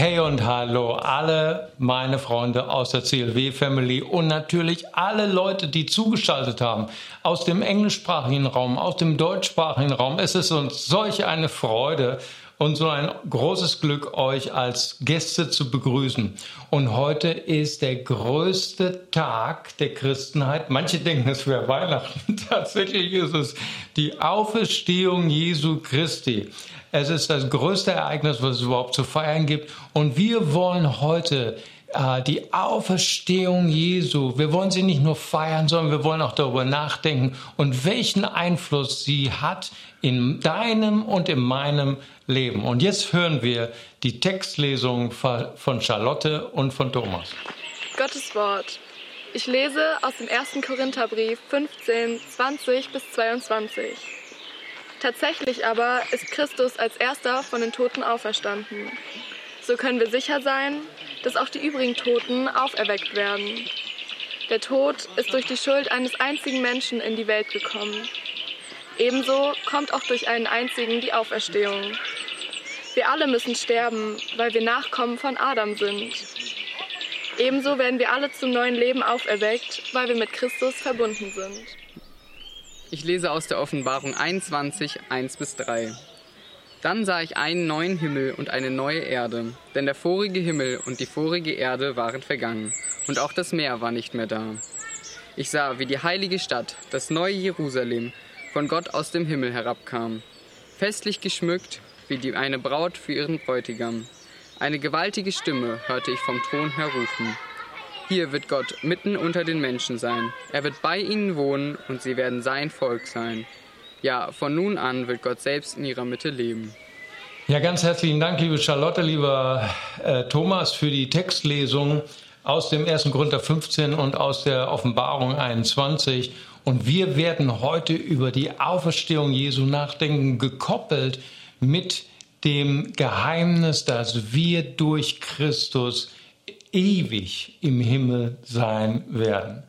Hey und hallo, alle meine Freunde aus der CLW Family und natürlich alle Leute, die zugeschaltet haben aus dem englischsprachigen Raum, aus dem deutschsprachigen Raum. Es ist uns solch eine Freude und so ein großes Glück, euch als Gäste zu begrüßen. Und heute ist der größte Tag der Christenheit. Manche denken, es wäre Weihnachten. Tatsächlich ist es die Auferstehung Jesu Christi. Es ist das größte Ereignis, was es überhaupt zu feiern gibt. Und wir wollen heute äh, die Auferstehung Jesu, wir wollen sie nicht nur feiern, sondern wir wollen auch darüber nachdenken und welchen Einfluss sie hat in deinem und in meinem Leben. Und jetzt hören wir die Textlesung von Charlotte und von Thomas. Gottes Wort. Ich lese aus dem 1. Korintherbrief 15, 20 bis 22. Tatsächlich aber ist Christus als erster von den Toten auferstanden. So können wir sicher sein, dass auch die übrigen Toten auferweckt werden. Der Tod ist durch die Schuld eines einzigen Menschen in die Welt gekommen. Ebenso kommt auch durch einen einzigen die Auferstehung. Wir alle müssen sterben, weil wir Nachkommen von Adam sind. Ebenso werden wir alle zum neuen Leben auferweckt, weil wir mit Christus verbunden sind. Ich lese aus der Offenbarung 21, 1 bis 3. Dann sah ich einen neuen Himmel und eine neue Erde, denn der vorige Himmel und die vorige Erde waren vergangen, und auch das Meer war nicht mehr da. Ich sah, wie die heilige Stadt, das neue Jerusalem, von Gott aus dem Himmel herabkam, festlich geschmückt wie die eine Braut für ihren Bräutigam. Eine gewaltige Stimme hörte ich vom Thron her rufen. Hier wird Gott mitten unter den Menschen sein. Er wird bei ihnen wohnen und sie werden sein Volk sein. Ja, von nun an wird Gott selbst in ihrer Mitte leben. Ja, ganz herzlichen Dank, liebe Charlotte, lieber äh, Thomas, für die Textlesung aus dem 1. Korinther 15 und aus der Offenbarung 21. Und wir werden heute über die Auferstehung Jesu nachdenken, gekoppelt mit dem Geheimnis, dass wir durch Christus ewig im Himmel sein werden.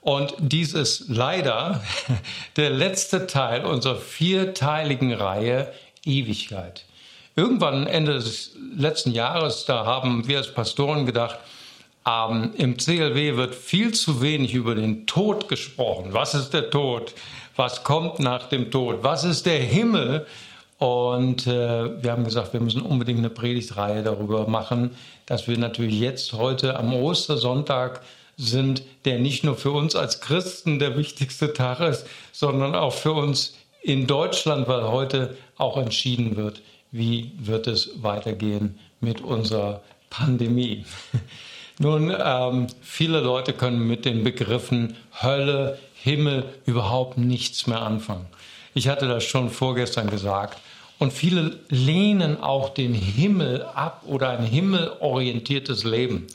Und dies ist leider der letzte Teil unserer vierteiligen Reihe Ewigkeit. Irgendwann Ende des letzten Jahres, da haben wir als Pastoren gedacht, ähm, im CLW wird viel zu wenig über den Tod gesprochen. Was ist der Tod? Was kommt nach dem Tod? Was ist der Himmel? Und äh, wir haben gesagt, wir müssen unbedingt eine Predigtreihe darüber machen, dass wir natürlich jetzt heute am Ostersonntag sind, der nicht nur für uns als Christen der wichtigste Tag ist, sondern auch für uns in Deutschland, weil heute auch entschieden wird, wie wird es weitergehen mit unserer Pandemie. Nun, ähm, viele Leute können mit den Begriffen Hölle, Himmel überhaupt nichts mehr anfangen. Ich hatte das schon vorgestern gesagt. Und viele lehnen auch den Himmel ab oder ein himmelorientiertes Leben.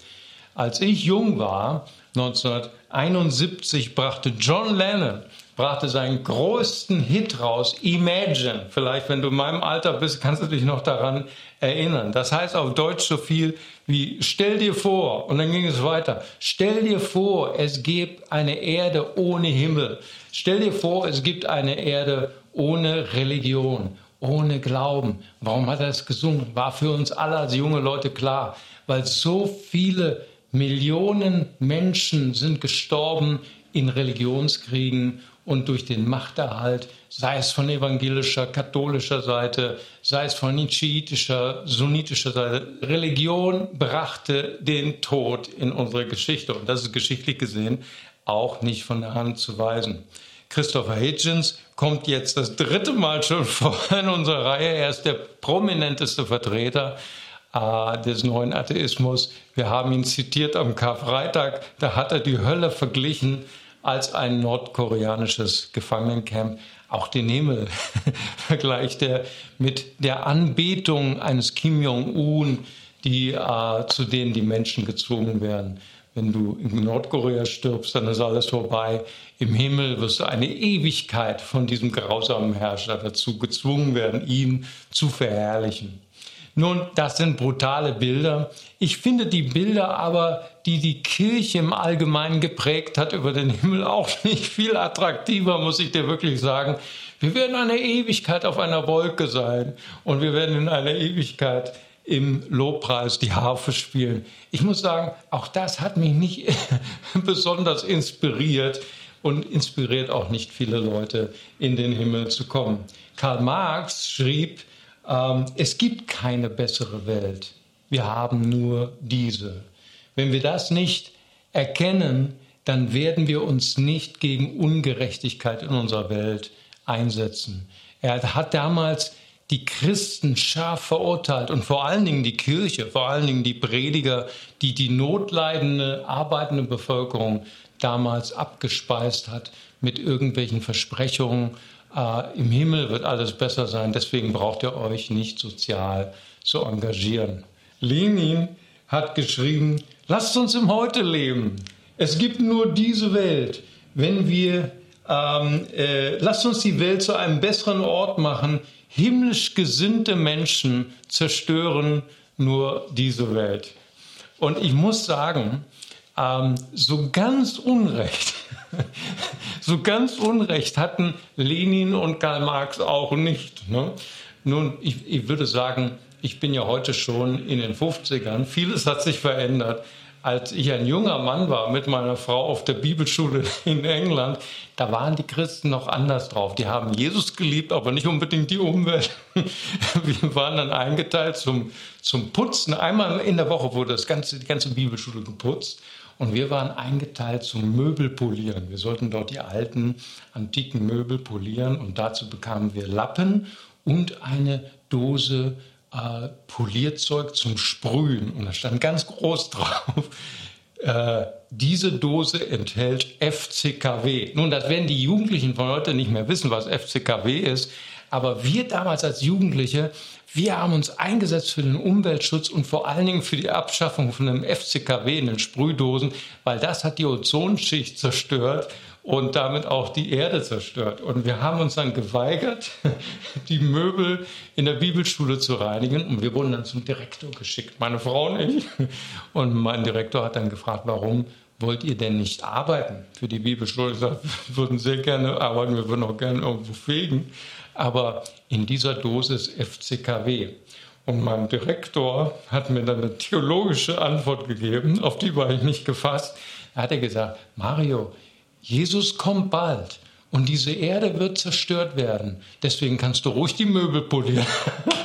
Als ich jung war, 1971, brachte John Lennon brachte seinen größten Hit raus, Imagine. Vielleicht, wenn du in meinem Alter bist, kannst du dich noch daran erinnern. Das heißt auf Deutsch so viel wie stell dir vor, und dann ging es weiter, stell dir vor, es gibt eine Erde ohne Himmel. Stell dir vor, es gibt eine Erde ohne Religion, ohne Glauben. Warum hat er es gesungen? War für uns alle als junge Leute klar, weil so viele Millionen Menschen sind gestorben in Religionskriegen und durch den Machterhalt, sei es von evangelischer, katholischer Seite, sei es von schiitischer, sunnitischer Seite. Religion brachte den Tod in unsere Geschichte und das ist geschichtlich gesehen auch nicht von der Hand zu weisen. Christopher Hitchens kommt jetzt das dritte Mal schon vor in unserer Reihe. Er ist der prominenteste Vertreter äh, des neuen Atheismus. Wir haben ihn zitiert am Karfreitag. Da hat er die Hölle verglichen als ein nordkoreanisches Gefangenencamp. Auch den Himmel vergleicht er mit der Anbetung eines Kim Jong-un, die, äh, zu denen die Menschen gezwungen werden. Wenn du in Nordkorea stirbst, dann ist alles vorbei. Im Himmel wirst du eine Ewigkeit von diesem grausamen Herrscher dazu gezwungen werden, ihn zu verherrlichen. Nun, das sind brutale Bilder. Ich finde die Bilder aber, die die Kirche im Allgemeinen geprägt hat über den Himmel, auch nicht viel attraktiver, muss ich dir wirklich sagen. Wir werden eine Ewigkeit auf einer Wolke sein und wir werden in einer Ewigkeit im Lobpreis die Harfe spielen. Ich muss sagen, auch das hat mich nicht besonders inspiriert und inspiriert auch nicht viele Leute, in den Himmel zu kommen. Karl Marx schrieb, ähm, es gibt keine bessere Welt. Wir haben nur diese. Wenn wir das nicht erkennen, dann werden wir uns nicht gegen Ungerechtigkeit in unserer Welt einsetzen. Er hat damals die Christen scharf verurteilt und vor allen Dingen die Kirche, vor allen Dingen die Prediger, die die notleidende, arbeitende Bevölkerung damals abgespeist hat mit irgendwelchen Versprechungen. Äh, Im Himmel wird alles besser sein, deswegen braucht ihr euch nicht sozial zu engagieren. Lenin hat geschrieben, lasst uns im Heute leben. Es gibt nur diese Welt. Wenn wir, ähm, äh, lasst uns die Welt zu einem besseren Ort machen. Himmlisch gesinnte Menschen zerstören nur diese Welt. Und ich muss sagen, ähm, so ganz Unrecht, so ganz Unrecht hatten Lenin und Karl Marx auch nicht. Ne? Nun, ich, ich würde sagen, ich bin ja heute schon in den 50ern, vieles hat sich verändert. Als ich ein junger Mann war mit meiner Frau auf der Bibelschule in England, da waren die Christen noch anders drauf. Die haben Jesus geliebt, aber nicht unbedingt die Umwelt. Wir waren dann eingeteilt zum, zum Putzen. Einmal in der Woche wurde das ganze, die ganze Bibelschule geputzt. Und wir waren eingeteilt zum Möbelpolieren. Wir sollten dort die alten, antiken Möbel polieren. Und dazu bekamen wir Lappen und eine Dose äh, Polierzeug zum Sprühen. Und da stand ganz groß drauf, äh, diese Dose enthält FCKW. Nun, das werden die Jugendlichen von heute nicht mehr wissen, was FCKW ist. Aber wir damals als Jugendliche, wir haben uns eingesetzt für den Umweltschutz und vor allen Dingen für die Abschaffung von dem FCKW in den Sprühdosen, weil das hat die Ozonschicht zerstört und damit auch die Erde zerstört. Und wir haben uns dann geweigert, die Möbel in der Bibelschule zu reinigen. Und wir wurden dann zum Direktor geschickt, meine Frau und ich. Und mein Direktor hat dann gefragt, warum wollt ihr denn nicht arbeiten für die Bibelschule? Ich sagte, wir würden sehr gerne arbeiten, wir würden auch gerne irgendwo fegen. Aber in dieser Dosis FCKW. Und mein Direktor hat mir dann eine theologische Antwort gegeben, auf die war ich nicht gefasst. Da hat er gesagt, Mario, Jesus kommt bald und diese Erde wird zerstört werden. Deswegen kannst du ruhig die Möbel polieren.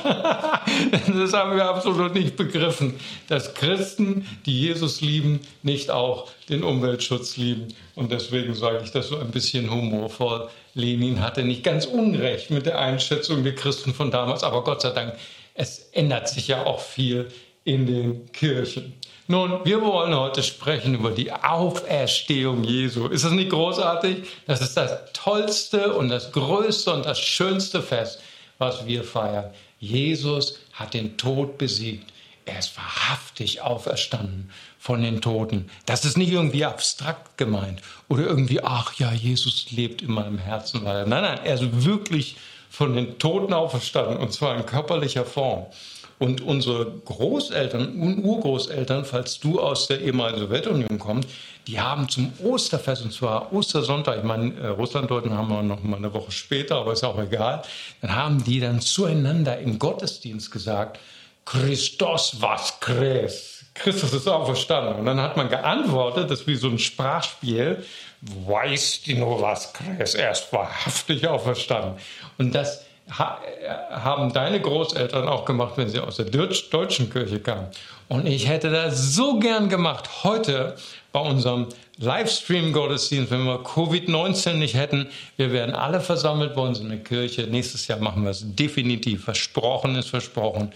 das haben wir absolut nicht begriffen, dass Christen, die Jesus lieben, nicht auch den Umweltschutz lieben. Und deswegen sage ich das so ein bisschen humorvoll. Lenin hatte nicht ganz unrecht mit der Einschätzung der Christen von damals, aber Gott sei Dank, es ändert sich ja auch viel in den Kirchen. Nun, wir wollen heute sprechen über die Auferstehung Jesu. Ist das nicht großartig? Das ist das tollste und das größte und das schönste Fest, was wir feiern. Jesus hat den Tod besiegt. Er ist wahrhaftig auferstanden von den Toten. Das ist nicht irgendwie abstrakt gemeint oder irgendwie, ach ja, Jesus lebt in meinem Herzen weiter. Nein, nein, er ist wirklich von den Toten auferstanden und zwar in körperlicher Form. Und unsere Großeltern und Urgroßeltern, falls du aus der ehemaligen Sowjetunion kommst, die haben zum Osterfest, und zwar Ostersonntag, ich meine, äh, Russlanddeutschen haben wir noch mal eine Woche später, aber ist auch egal, dann haben die dann zueinander im Gottesdienst gesagt, Christos was Christ. Christus ist auferstanden. Und dann hat man geantwortet, das ist wie so ein Sprachspiel, weißt du nur was Christ, er ist wahrhaftig auferstanden. Und das haben deine Großeltern auch gemacht, wenn sie aus der deutschen Kirche kamen. Und ich hätte das so gern gemacht. Heute bei unserem Livestream-Gottesdienst, wenn wir Covid-19 nicht hätten, wir wären alle versammelt bei uns in der Kirche. Nächstes Jahr machen wir es definitiv. Versprochen ist versprochen.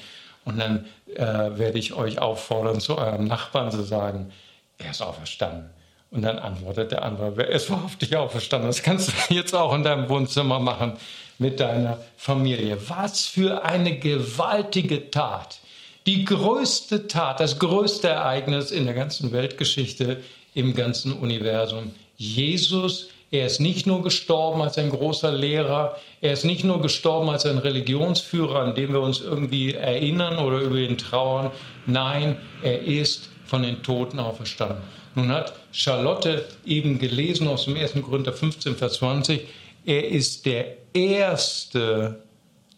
Und dann äh, werde ich euch auffordern, zu eurem Nachbarn zu sagen, er ist auferstanden. Und dann antwortet der andere, wer ist wahrhaftig auferstanden? Das kannst du jetzt auch in deinem Wohnzimmer machen mit deiner Familie. Was für eine gewaltige Tat. Die größte Tat, das größte Ereignis in der ganzen Weltgeschichte, im ganzen Universum. Jesus, er ist nicht nur gestorben als ein großer Lehrer, er ist nicht nur gestorben als ein Religionsführer, an dem wir uns irgendwie erinnern oder über ihn trauern. Nein, er ist von den Toten auferstanden. Nun hat Charlotte eben gelesen aus dem 1. Korinther 15, Vers 20, er ist der Erste,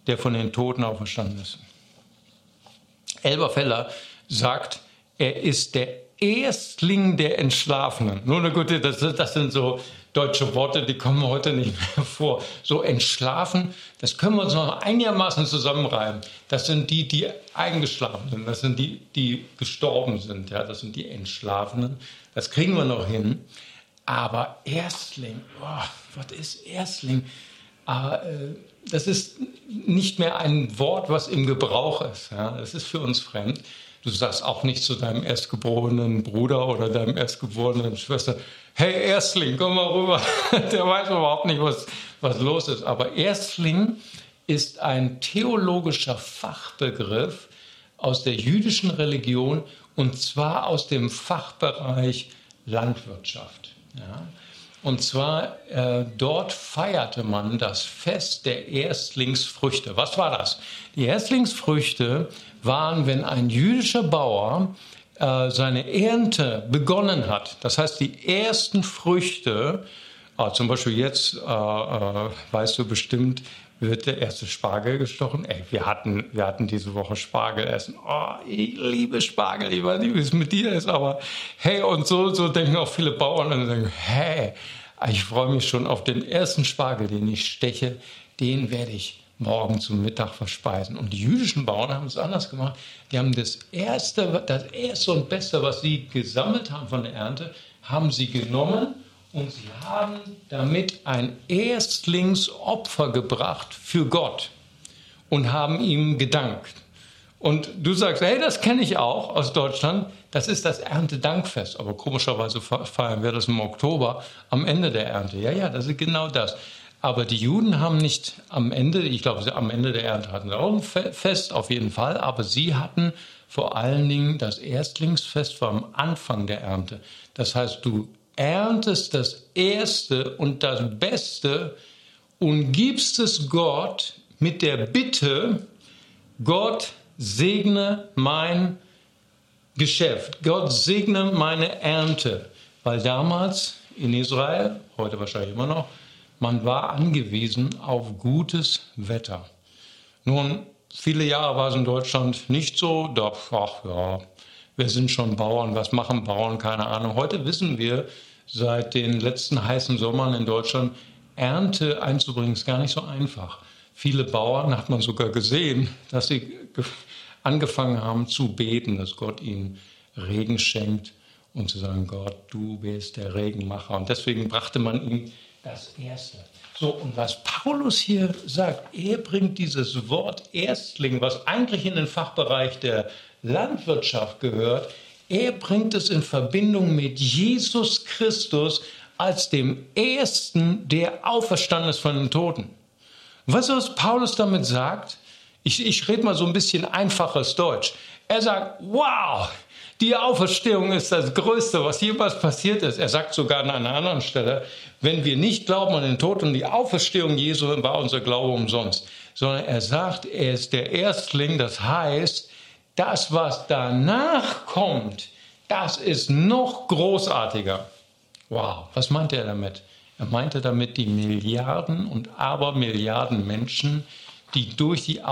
der von den Toten auferstanden ist. Elberfeller sagt, er ist der Erstling der Entschlafenen. Nur eine gute, das, das sind so deutsche Worte, die kommen heute nicht mehr vor. So entschlafen, das können wir uns noch einigermaßen zusammenreiben. Das sind die, die eingeschlafen sind. Das sind die, die gestorben sind. Ja, das sind die Entschlafenen. Das kriegen wir noch hin. Aber Erstling, oh, was ist Erstling? Aber, äh, das ist nicht mehr ein Wort, was im Gebrauch ist. Ja? Das ist für uns fremd. Du sagst auch nicht zu deinem erstgeborenen Bruder oder deinem erstgeborenen Schwester, hey Erstling, komm mal rüber. Der weiß überhaupt nicht, was, was los ist. Aber Erstling ist ein theologischer Fachbegriff aus der jüdischen Religion und zwar aus dem Fachbereich Landwirtschaft. Ja? Und zwar äh, dort feierte man das Fest der Erstlingsfrüchte. Was war das? Die Erstlingsfrüchte waren, wenn ein jüdischer Bauer äh, seine Ernte begonnen hat. Das heißt, die ersten Früchte, äh, zum Beispiel jetzt, äh, äh, weißt du bestimmt, wird der erste Spargel gestochen. Ey, wir hatten, wir hatten diese Woche Spargel essen. Oh, ich liebe Spargel, ich weiß nicht, wie es mit dir ist, aber hey, und so, so denken auch viele Bauern und denken, hey, ich freue mich schon auf den ersten Spargel, den ich steche, den werde ich morgen zum Mittag verspeisen. Und die jüdischen Bauern haben es anders gemacht. Die haben das erste, das erste und beste, was sie gesammelt haben von der Ernte, haben sie genommen und sie haben damit ein Erstlingsopfer gebracht für Gott und haben ihm gedankt. Und du sagst, hey, das kenne ich auch aus Deutschland. Das ist das Erntedankfest. Aber komischerweise feiern wir das im Oktober am Ende der Ernte. Ja, ja, das ist genau das. Aber die Juden haben nicht am Ende, ich glaube, am Ende der Ernte hatten sie auch ein Fest, auf jeden Fall. Aber sie hatten vor allen Dingen das Erstlingsfest war am Anfang der Ernte. Das heißt, du erntest das Erste und das Beste und gibst es Gott mit der Bitte, Gott segne mein Geschäft, Gott segne meine Ernte. Weil damals in Israel, heute wahrscheinlich immer noch, man war angewiesen auf gutes Wetter. Nun, viele Jahre war es in Deutschland nicht so, da, ach ja, wir sind schon Bauern, was machen Bauern, keine Ahnung. Heute wissen wir, seit den letzten heißen Sommern in Deutschland, Ernte einzubringen, ist gar nicht so einfach. Viele Bauern hat man sogar gesehen, dass sie angefangen haben zu beten, dass Gott ihnen Regen schenkt und zu sagen, Gott, du bist der Regenmacher. Und deswegen brachte man ihm das Erste. So, und was Paulus hier sagt, er bringt dieses Wort Erstling, was eigentlich in den Fachbereich der Landwirtschaft gehört, er bringt es in Verbindung mit Jesus Christus als dem Ersten, der auferstanden ist von den Toten. Weißt du, was Paulus damit sagt? Ich, ich rede mal so ein bisschen einfaches Deutsch. Er sagt, wow, die Auferstehung ist das Größte, was jemals passiert ist. Er sagt sogar an einer anderen Stelle, wenn wir nicht glauben an den Tod und die Auferstehung Jesu, war unser Glaube umsonst. Sondern er sagt, er ist der Erstling, das heißt, das, was danach kommt, das ist noch großartiger. Wow, was meinte er damit? Er meinte damit die Milliarden und Abermilliarden Menschen, die durch die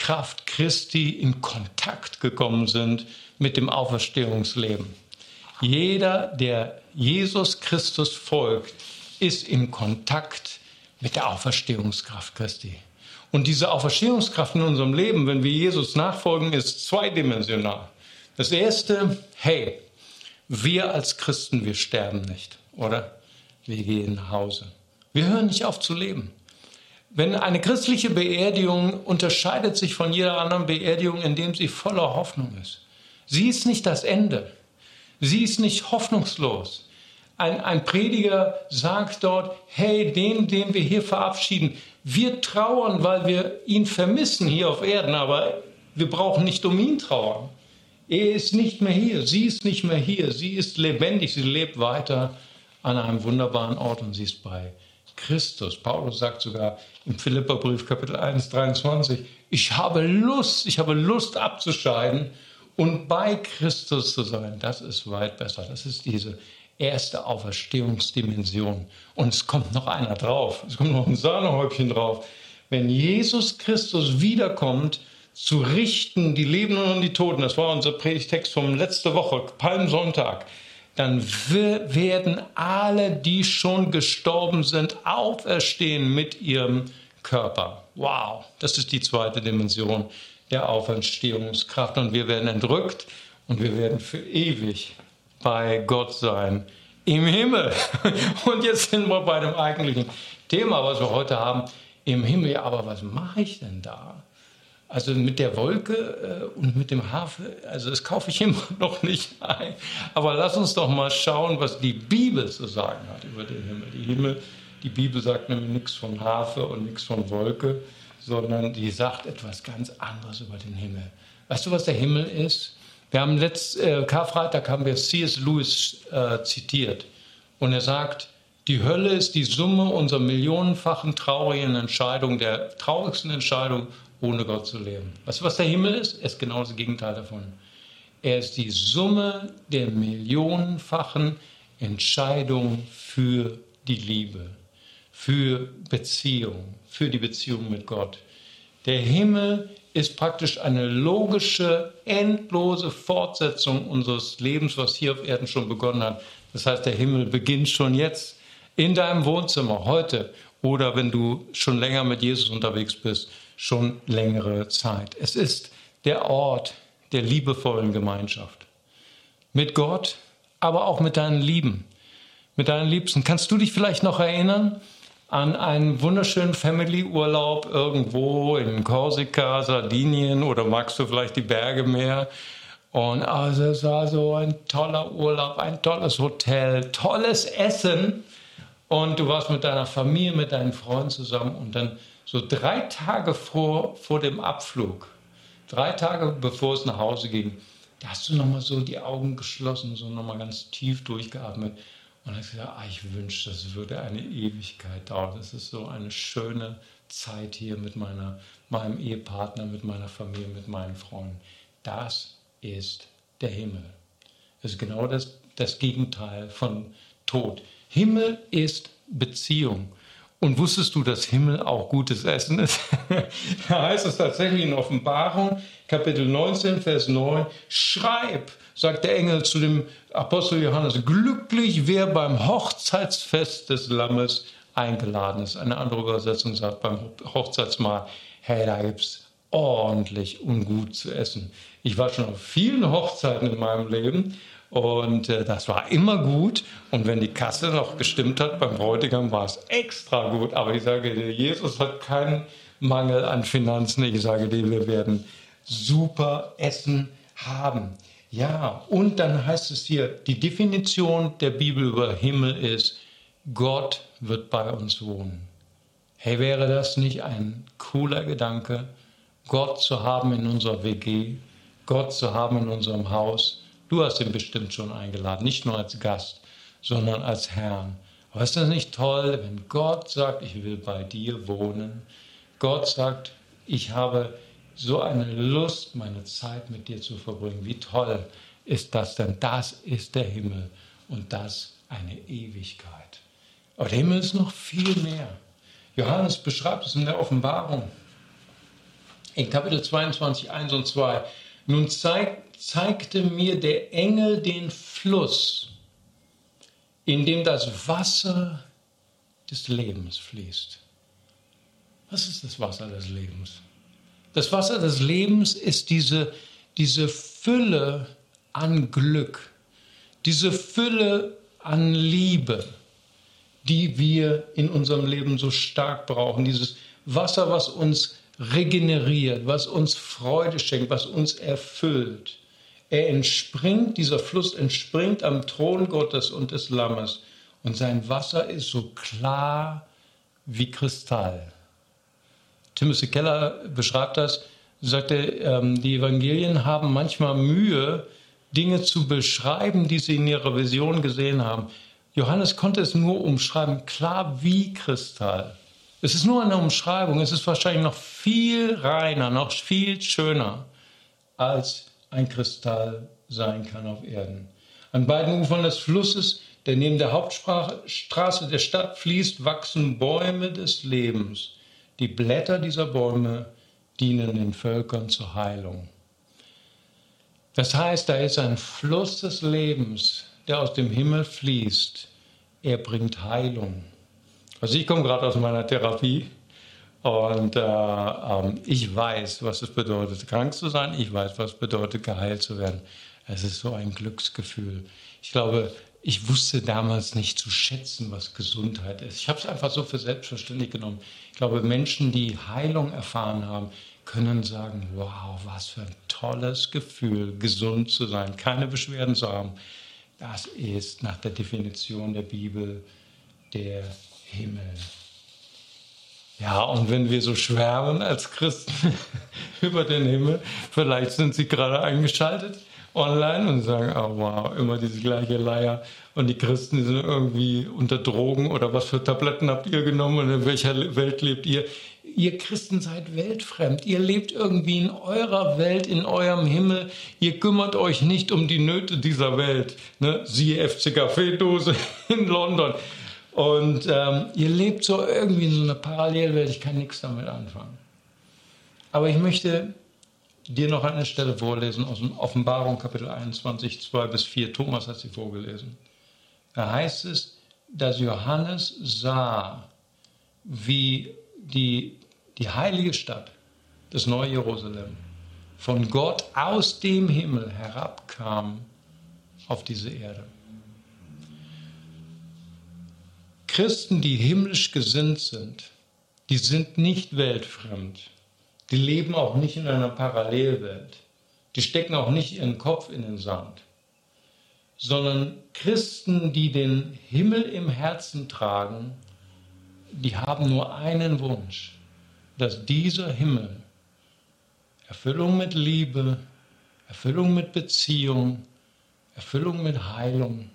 Auferstehungskraft Christi in Kontakt gekommen sind mit dem Auferstehungsleben. Jeder, der Jesus Christus folgt, ist in Kontakt mit der Auferstehungskraft Christi. Und diese Auferstehungskraft in unserem Leben, wenn wir Jesus nachfolgen, ist zweidimensional. Das erste, hey, wir als Christen, wir sterben nicht, oder? Wir gehen nach Hause. Wir hören nicht auf zu leben. Wenn eine christliche Beerdigung unterscheidet sich von jeder anderen Beerdigung, indem sie voller Hoffnung ist. Sie ist nicht das Ende. Sie ist nicht hoffnungslos. Ein, ein Prediger sagt dort, hey, den, den wir hier verabschieden, wir trauern, weil wir ihn vermissen hier auf Erden, aber wir brauchen nicht um ihn trauern. Er ist nicht mehr hier, sie ist nicht mehr hier, sie ist lebendig, sie lebt weiter an einem wunderbaren Ort und sie ist bei Christus. Paulus sagt sogar im Philipperbrief Kapitel 1, 23, ich habe Lust, ich habe Lust abzuscheiden und bei Christus zu sein. Das ist weit besser. Das ist diese erste Auferstehungsdimension. Und es kommt noch einer drauf. Es kommt noch ein Sahnehäubchen drauf. Wenn Jesus Christus wiederkommt zu richten, die Lebenden und die Toten, das war unser Predigtext vom letzte Woche, Palmsonntag, dann werden alle, die schon gestorben sind, auferstehen mit ihrem Körper. Wow, das ist die zweite Dimension der Auferstehungskraft. Und wir werden entrückt und wir werden für ewig bei Gott sein im Himmel. Und jetzt sind wir bei dem eigentlichen Thema, was wir heute haben, im Himmel. Aber was mache ich denn da? Also mit der Wolke äh, und mit dem Hafen, also das kaufe ich immer noch nicht ein. Aber lass uns doch mal schauen, was die Bibel zu sagen hat über den Himmel. Die Himmel, die Bibel sagt nämlich nichts von Harfe und nichts von Wolke, sondern die sagt etwas ganz anderes über den Himmel. Weißt du, was der Himmel ist? Wir haben letzten äh, Karfreitag haben wir C.S. Lewis äh, zitiert und er sagt, die Hölle ist die Summe unserer millionenfachen traurigen Entscheidungen, der traurigsten Entscheidung ohne Gott zu leben. Weißt du, was der Himmel ist? Er ist genau das Gegenteil davon. Er ist die Summe der millionenfachen Entscheidungen für die Liebe, für Beziehung, für die Beziehung mit Gott. Der Himmel ist praktisch eine logische, endlose Fortsetzung unseres Lebens, was hier auf Erden schon begonnen hat. Das heißt, der Himmel beginnt schon jetzt in deinem Wohnzimmer heute oder wenn du schon länger mit Jesus unterwegs bist, schon längere Zeit. Es ist der Ort der liebevollen Gemeinschaft. Mit Gott, aber auch mit deinen Lieben, mit deinen Liebsten. Kannst du dich vielleicht noch erinnern an einen wunderschönen Family-Urlaub irgendwo in Korsika, Sardinien oder magst du vielleicht die Berge mehr? Und also es war so ein toller Urlaub, ein tolles Hotel, tolles Essen. Und du warst mit deiner Familie, mit deinen Freunden zusammen und dann so drei Tage vor, vor dem Abflug, drei Tage bevor es nach Hause ging, da hast du nochmal so die Augen geschlossen, so nochmal ganz tief durchgeatmet und hast gesagt, ah, ich wünschte, das würde eine Ewigkeit dauern. Das ist so eine schöne Zeit hier mit meiner, meinem Ehepartner, mit meiner Familie, mit meinen Freunden. Das ist der Himmel. Das ist genau das, das Gegenteil von Tod. Himmel ist Beziehung. Und wusstest du, dass Himmel auch gutes Essen ist? da heißt es tatsächlich in Offenbarung, Kapitel 19, Vers 9, schreib, sagt der Engel zu dem Apostel Johannes, glücklich wer beim Hochzeitsfest des Lammes eingeladen ist. Eine andere Übersetzung sagt beim Hochzeitsmahl, hey, da gibt es ordentlich und gut zu essen. Ich war schon auf vielen Hochzeiten in meinem Leben und äh, das war immer gut. Und wenn die Kasse noch gestimmt hat beim Bräutigam, war es extra gut. Aber ich sage dir, Jesus hat keinen Mangel an Finanzen. Ich sage dir, wir werden super Essen haben. Ja, und dann heißt es hier, die Definition der Bibel über Himmel ist, Gott wird bei uns wohnen. Hey, wäre das nicht ein cooler Gedanke, Gott zu haben in unserer WG, Gott zu haben in unserem Haus? Du hast ihn bestimmt schon eingeladen, nicht nur als Gast, sondern als Herrn. Aber ist das nicht toll, wenn Gott sagt, ich will bei dir wohnen? Gott sagt, ich habe so eine Lust, meine Zeit mit dir zu verbringen. Wie toll ist das denn? Das ist der Himmel und das eine Ewigkeit. Aber der Himmel ist noch viel mehr. Johannes beschreibt es in der Offenbarung. In Kapitel 22, 1 und 2. Nun zeigt zeigte mir der Engel den Fluss, in dem das Wasser des Lebens fließt. Was ist das Wasser des Lebens? Das Wasser des Lebens ist diese, diese Fülle an Glück, diese Fülle an Liebe, die wir in unserem Leben so stark brauchen. Dieses Wasser, was uns regeneriert, was uns Freude schenkt, was uns erfüllt. Er entspringt, dieser Fluss entspringt am Thron Gottes und des Lammes. Und sein Wasser ist so klar wie Kristall. Timothy Keller beschreibt das, sagte, ähm, die Evangelien haben manchmal Mühe, Dinge zu beschreiben, die sie in ihrer Vision gesehen haben. Johannes konnte es nur umschreiben, klar wie Kristall. Es ist nur eine Umschreibung, es ist wahrscheinlich noch viel reiner, noch viel schöner als ein Kristall sein kann auf Erden. An beiden Ufern des Flusses, der neben der Hauptstraße der Stadt fließt, wachsen Bäume des Lebens. Die Blätter dieser Bäume, dienen den Völkern zur Heilung. Das heißt, da ist ein Fluss des Lebens, der aus dem Himmel fließt. Er bringt Heilung. Also ich komme gerade aus meiner Therapie und äh, äh, ich weiß, was es bedeutet, krank zu sein. Ich weiß, was es bedeutet, geheilt zu werden. Es ist so ein Glücksgefühl. Ich glaube, ich wusste damals nicht zu schätzen, was Gesundheit ist. Ich habe es einfach so für selbstverständlich genommen. Ich glaube, Menschen, die Heilung erfahren haben, können sagen, wow, was für ein tolles Gefühl, gesund zu sein, keine Beschwerden zu haben. Das ist nach der Definition der Bibel der Himmel. Ja, und wenn wir so schwärmen als Christen über den Himmel, vielleicht sind Sie gerade eingeschaltet online und sagen, oh wow, immer diese gleiche Leier. Und die Christen sind irgendwie unter Drogen oder was für Tabletten habt ihr genommen und in welcher Welt lebt ihr? Ihr Christen seid weltfremd. Ihr lebt irgendwie in eurer Welt, in eurem Himmel. Ihr kümmert euch nicht um die Nöte dieser Welt. Ne? Siehe FC Kaffeedose in London. Und ähm, ihr lebt so irgendwie in so einer Parallelwelt. Ich kann nichts damit anfangen. Aber ich möchte dir noch eine Stelle vorlesen aus dem Offenbarung Kapitel 21, 2 bis 4. Thomas hat sie vorgelesen. Da heißt es, dass Johannes sah, wie die, die heilige Stadt, das neue Jerusalem, von Gott aus dem Himmel herabkam auf diese Erde. Christen, die himmlisch gesinnt sind, die sind nicht weltfremd. Die leben auch nicht in einer Parallelwelt. Die stecken auch nicht ihren Kopf in den Sand. Sondern Christen, die den Himmel im Herzen tragen, die haben nur einen Wunsch, dass dieser Himmel Erfüllung mit Liebe, Erfüllung mit Beziehung, Erfüllung mit Heilung,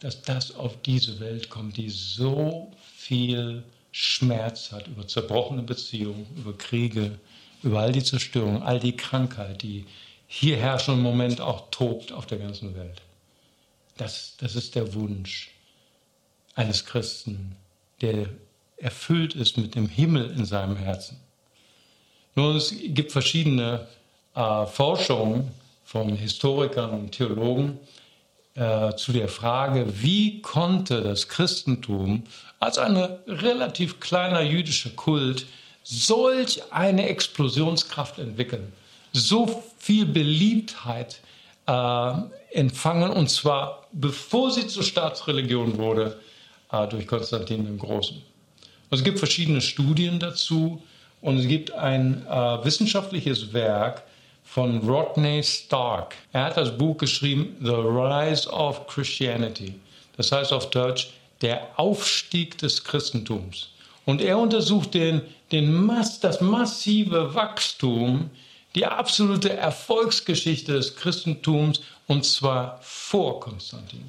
dass das auf diese Welt kommt, die so viel Schmerz hat über zerbrochene Beziehungen, über Kriege, über all die Zerstörung, all die Krankheit, die hier herrschen im Moment auch tobt auf der ganzen Welt. Das, das ist der Wunsch eines Christen, der erfüllt ist mit dem Himmel in seinem Herzen. Nun, es gibt verschiedene äh, Forschungen von Historikern und Theologen, äh, zu der Frage, wie konnte das Christentum als ein relativ kleiner jüdischer Kult solch eine Explosionskraft entwickeln, so viel Beliebtheit äh, empfangen, und zwar bevor sie zur Staatsreligion wurde äh, durch Konstantin den Großen. Also es gibt verschiedene Studien dazu und es gibt ein äh, wissenschaftliches Werk, von Rodney Stark. Er hat das Buch geschrieben, The Rise of Christianity. Das heißt auf Deutsch, der Aufstieg des Christentums. Und er untersucht den, den Mass, das massive Wachstum, die absolute Erfolgsgeschichte des Christentums, und zwar vor Konstantin.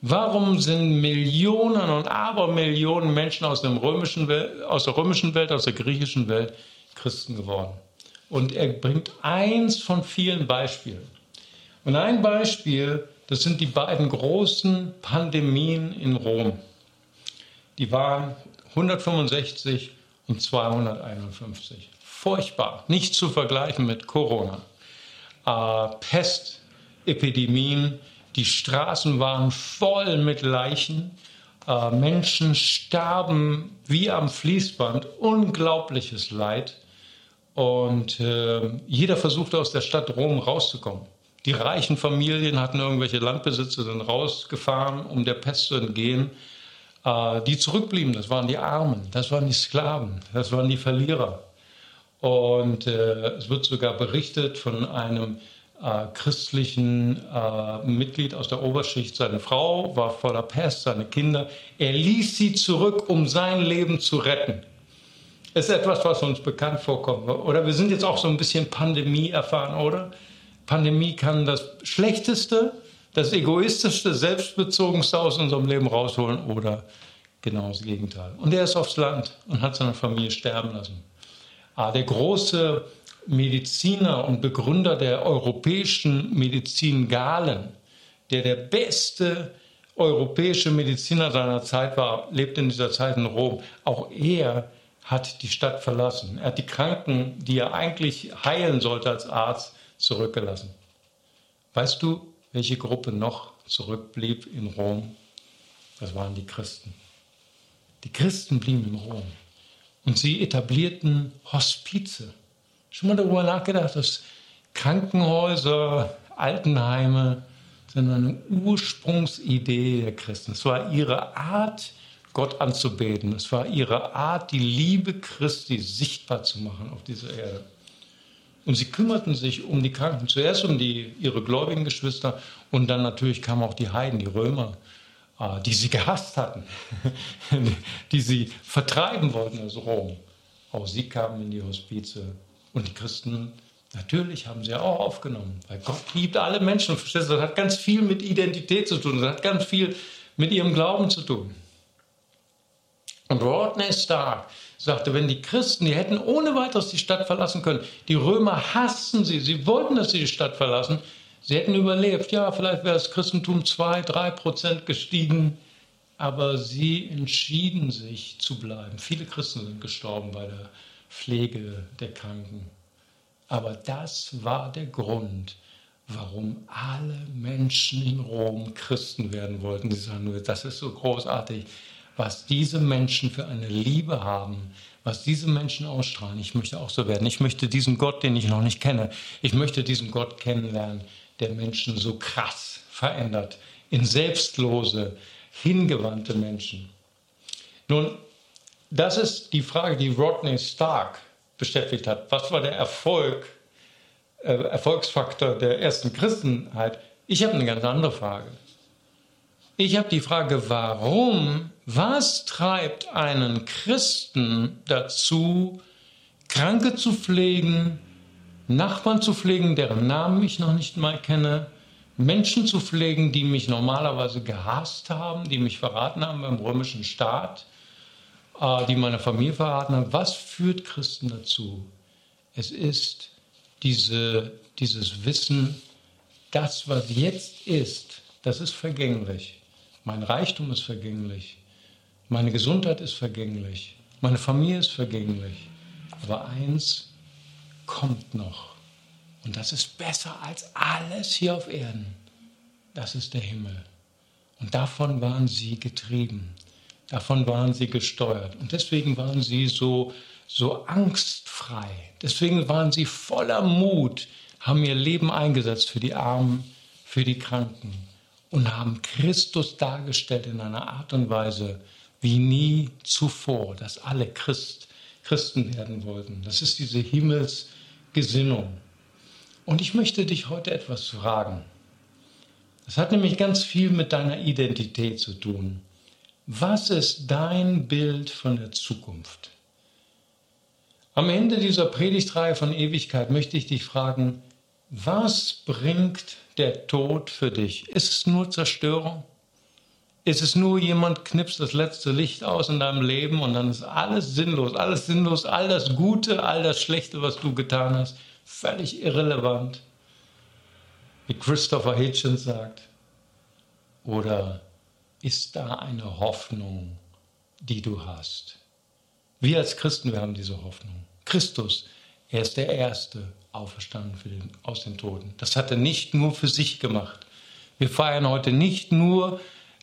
Warum sind Millionen und Abermillionen Menschen aus, dem römischen Welt, aus der römischen Welt, aus der griechischen Welt Christen geworden? Und er bringt eins von vielen Beispielen. Und ein Beispiel, das sind die beiden großen Pandemien in Rom. Die waren 165 und 251. Furchtbar, nicht zu vergleichen mit Corona. Äh, Pestepidemien, die Straßen waren voll mit Leichen. Äh, Menschen starben wie am Fließband, unglaubliches Leid. Und äh, jeder versuchte aus der Stadt Rom rauszukommen. Die reichen Familien hatten irgendwelche Landbesitzer dann rausgefahren, um der Pest zu entgehen. Äh, die zurückblieben, das waren die Armen, das waren die Sklaven, das waren die Verlierer. Und äh, es wird sogar berichtet von einem äh, christlichen äh, Mitglied aus der Oberschicht. Seine Frau war voller Pest, seine Kinder. Er ließ sie zurück, um sein Leben zu retten ist etwas, was uns bekannt vorkommt. Oder wir sind jetzt auch so ein bisschen Pandemie erfahren, oder? Pandemie kann das Schlechteste, das Egoistischste, Selbstbezogenste aus unserem Leben rausholen oder genau das Gegenteil. Und er ist aufs Land und hat seine Familie sterben lassen. Ah, der große Mediziner und Begründer der europäischen Medizin Galen, der der beste europäische Mediziner seiner Zeit war, lebt in dieser Zeit in Rom. Auch er hat die Stadt verlassen. Er hat die Kranken, die er eigentlich heilen sollte als Arzt, zurückgelassen. Weißt du, welche Gruppe noch zurückblieb in Rom? Das waren die Christen. Die Christen blieben in Rom und sie etablierten Hospize. Schon mal darüber nachgedacht, dass Krankenhäuser, Altenheime sind eine Ursprungsidee der Christen. Es war ihre Art, Gott anzubeten. Es war ihre Art, die Liebe Christi sichtbar zu machen auf dieser Erde. Und sie kümmerten sich um die Kranken, zuerst um die, ihre gläubigen Geschwister und dann natürlich kamen auch die Heiden, die Römer, äh, die sie gehasst hatten, die sie vertreiben wollten aus Rom. Auch sie kamen in die Hospize und die Christen Natürlich haben sie auch aufgenommen, weil Gott liebt alle Menschen. Das hat ganz viel mit Identität zu tun, das hat ganz viel mit ihrem Glauben zu tun. Und Rodney Stark sagte, wenn die Christen, die hätten ohne weiteres die Stadt verlassen können, die Römer hassten sie, sie wollten, dass sie die Stadt verlassen, sie hätten überlebt. Ja, vielleicht wäre das Christentum zwei, drei Prozent gestiegen, aber sie entschieden sich zu bleiben. Viele Christen sind gestorben bei der Pflege der Kranken. Aber das war der Grund, warum alle Menschen in Rom Christen werden wollten. Sie sagen nur, das ist so großartig, was diese Menschen für eine Liebe haben, was diese Menschen ausstrahlen. Ich möchte auch so werden. Ich möchte diesen Gott, den ich noch nicht kenne, ich möchte diesen Gott kennenlernen, der Menschen so krass verändert, in selbstlose, hingewandte Menschen. Nun, das ist die Frage, die Rodney Stark beschäftigt hat. Was war der Erfolg, äh, Erfolgsfaktor der ersten Christenheit? Ich habe eine ganz andere Frage. Ich habe die Frage, warum, was treibt einen Christen dazu, Kranke zu pflegen, Nachbarn zu pflegen, deren Namen ich noch nicht mal kenne, Menschen zu pflegen, die mich normalerweise gehasst haben, die mich verraten haben beim römischen Staat, äh, die meine Familie verraten haben. Was führt Christen dazu? Es ist diese, dieses Wissen, das, was jetzt ist, das ist vergänglich. Mein Reichtum ist vergänglich. Meine Gesundheit ist vergänglich. Meine Familie ist vergänglich. Aber eins kommt noch. Und das ist besser als alles hier auf Erden. Das ist der Himmel. Und davon waren sie getrieben. Davon waren sie gesteuert. Und deswegen waren sie so, so angstfrei. Deswegen waren sie voller Mut, haben ihr Leben eingesetzt für die Armen, für die Kranken und haben Christus dargestellt in einer Art und Weise wie nie zuvor, dass alle Christ, Christen werden wollten. Das ist diese Himmelsgesinnung. Und ich möchte dich heute etwas fragen. Das hat nämlich ganz viel mit deiner Identität zu tun. Was ist dein Bild von der Zukunft? Am Ende dieser Predigtreihe von Ewigkeit möchte ich dich fragen, was bringt der Tod für dich? Ist es nur Zerstörung? Ist es nur jemand knipst das letzte Licht aus in deinem Leben und dann ist alles sinnlos, alles sinnlos, all das Gute, all das Schlechte, was du getan hast, völlig irrelevant? Wie Christopher Hitchens sagt. Oder ist da eine Hoffnung, die du hast. Wir als Christen, wir haben diese Hoffnung. Christus, er ist der Erste auferstanden den, aus den Toten. Das hat er nicht nur für sich gemacht. Wir feiern heute nicht nur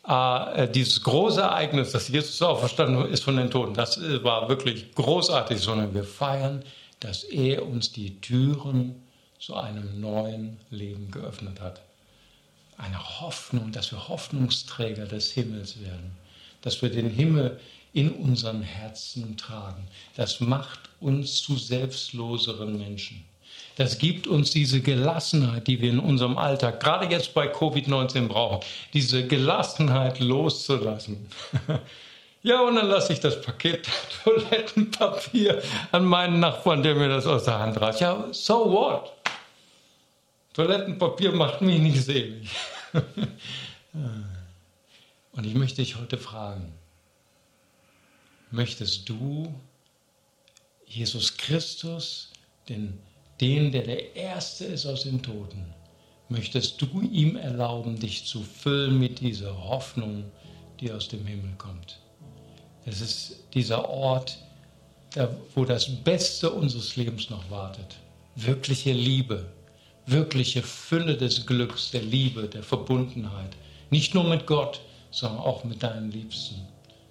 äh, dieses große Ereignis, dass Jesus auferstanden ist von den Toten. Das äh, war wirklich großartig, sondern wir feiern, dass er uns die Türen zu einem neuen Leben geöffnet hat eine Hoffnung, dass wir Hoffnungsträger des Himmels werden, dass wir den Himmel in unseren Herzen tragen. Das macht uns zu selbstloseren Menschen. Das gibt uns diese Gelassenheit, die wir in unserem Alltag, gerade jetzt bei Covid-19 brauchen, diese Gelassenheit loszulassen. ja, und dann lasse ich das Paket Toilettenpapier an meinen Nachbarn, der mir das aus der Hand reißt. Ja, so what? Toilettenpapier macht mich nicht selig. Und ich möchte dich heute fragen, möchtest du Jesus Christus, den, den, der der Erste ist aus den Toten, möchtest du ihm erlauben, dich zu füllen mit dieser Hoffnung, die aus dem Himmel kommt? Es ist dieser Ort, wo das Beste unseres Lebens noch wartet. Wirkliche Liebe, wirkliche Fülle des Glücks, der Liebe, der Verbundenheit. Nicht nur mit Gott, sondern auch mit deinen Liebsten.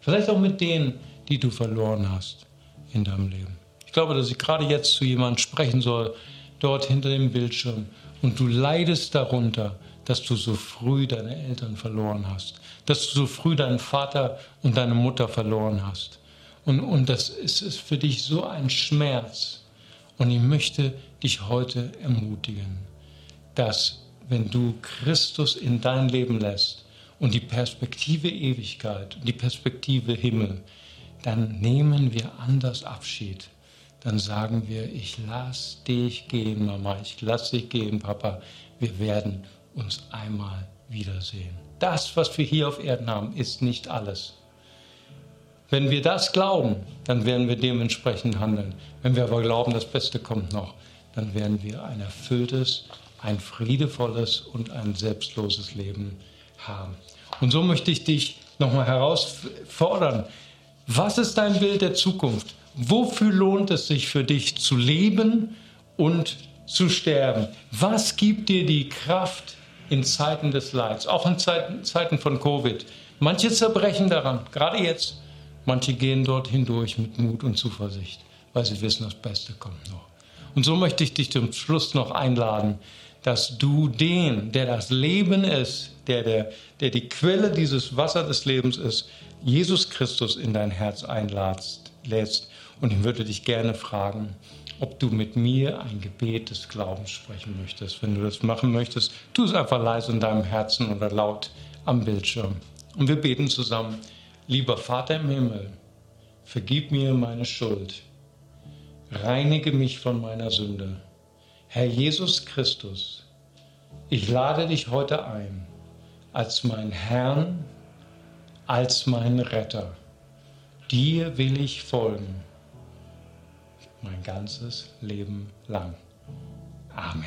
Vielleicht auch mit denen, die du verloren hast in deinem Leben. Ich glaube, dass ich gerade jetzt zu jemandem sprechen soll, dort hinter dem Bildschirm. Und du leidest darunter, dass du so früh deine Eltern verloren hast, dass du so früh deinen Vater und deine Mutter verloren hast. Und, und das ist, ist für dich so ein Schmerz. Und ich möchte dich heute ermutigen, dass wenn du Christus in dein Leben lässt und die Perspektive Ewigkeit die Perspektive Himmel, dann nehmen wir anders Abschied. Dann sagen wir, ich lass dich gehen, Mama, ich lass dich gehen, Papa. Wir werden uns einmal wiedersehen. Das, was wir hier auf Erden haben, ist nicht alles. Wenn wir das glauben, dann werden wir dementsprechend handeln. Wenn wir aber glauben, das Beste kommt noch, dann werden wir ein erfülltes, ein friedevolles und ein selbstloses Leben haben. Und so möchte ich dich nochmal herausfordern. Was ist dein Bild der Zukunft? Wofür lohnt es sich für dich zu leben und zu sterben? Was gibt dir die Kraft in Zeiten des Leids, auch in Zeiten, von Covid? Manche zerbrechen daran, gerade jetzt. Manche gehen dort hindurch mit Mut und Zuversicht, weil sie wissen, das Beste kommt noch. Und so möchte ich dich zum Schluss noch einladen, dass du den, der das Leben ist, der, der, der die Quelle dieses Wasser des Lebens ist, Jesus Christus in dein Herz einladst, lädst. Und ich würde dich gerne fragen, ob du mit mir ein Gebet des Glaubens sprechen möchtest. Wenn du das machen möchtest, tu es einfach leise in deinem Herzen oder laut am Bildschirm. Und wir beten zusammen. Lieber Vater im Himmel, vergib mir meine Schuld, reinige mich von meiner Sünde. Herr Jesus Christus, ich lade dich heute ein als mein Herrn, als mein Retter. Dir will ich folgen, mein ganzes Leben lang. Amen.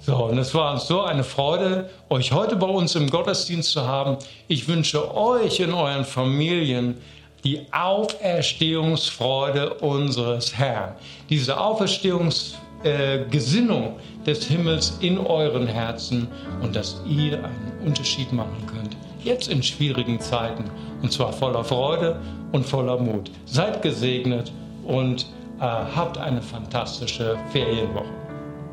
So, und es war uns so eine Freude, euch heute bei uns im Gottesdienst zu haben. Ich wünsche euch in euren Familien die Auferstehungsfreude unseres Herrn. Diese Auferstehungsgesinnung äh, des Himmels in euren Herzen und dass ihr einen Unterschied machen könnt, jetzt in schwierigen Zeiten, und zwar voller Freude und voller Mut. Seid gesegnet und habt eine fantastische Ferienwoche.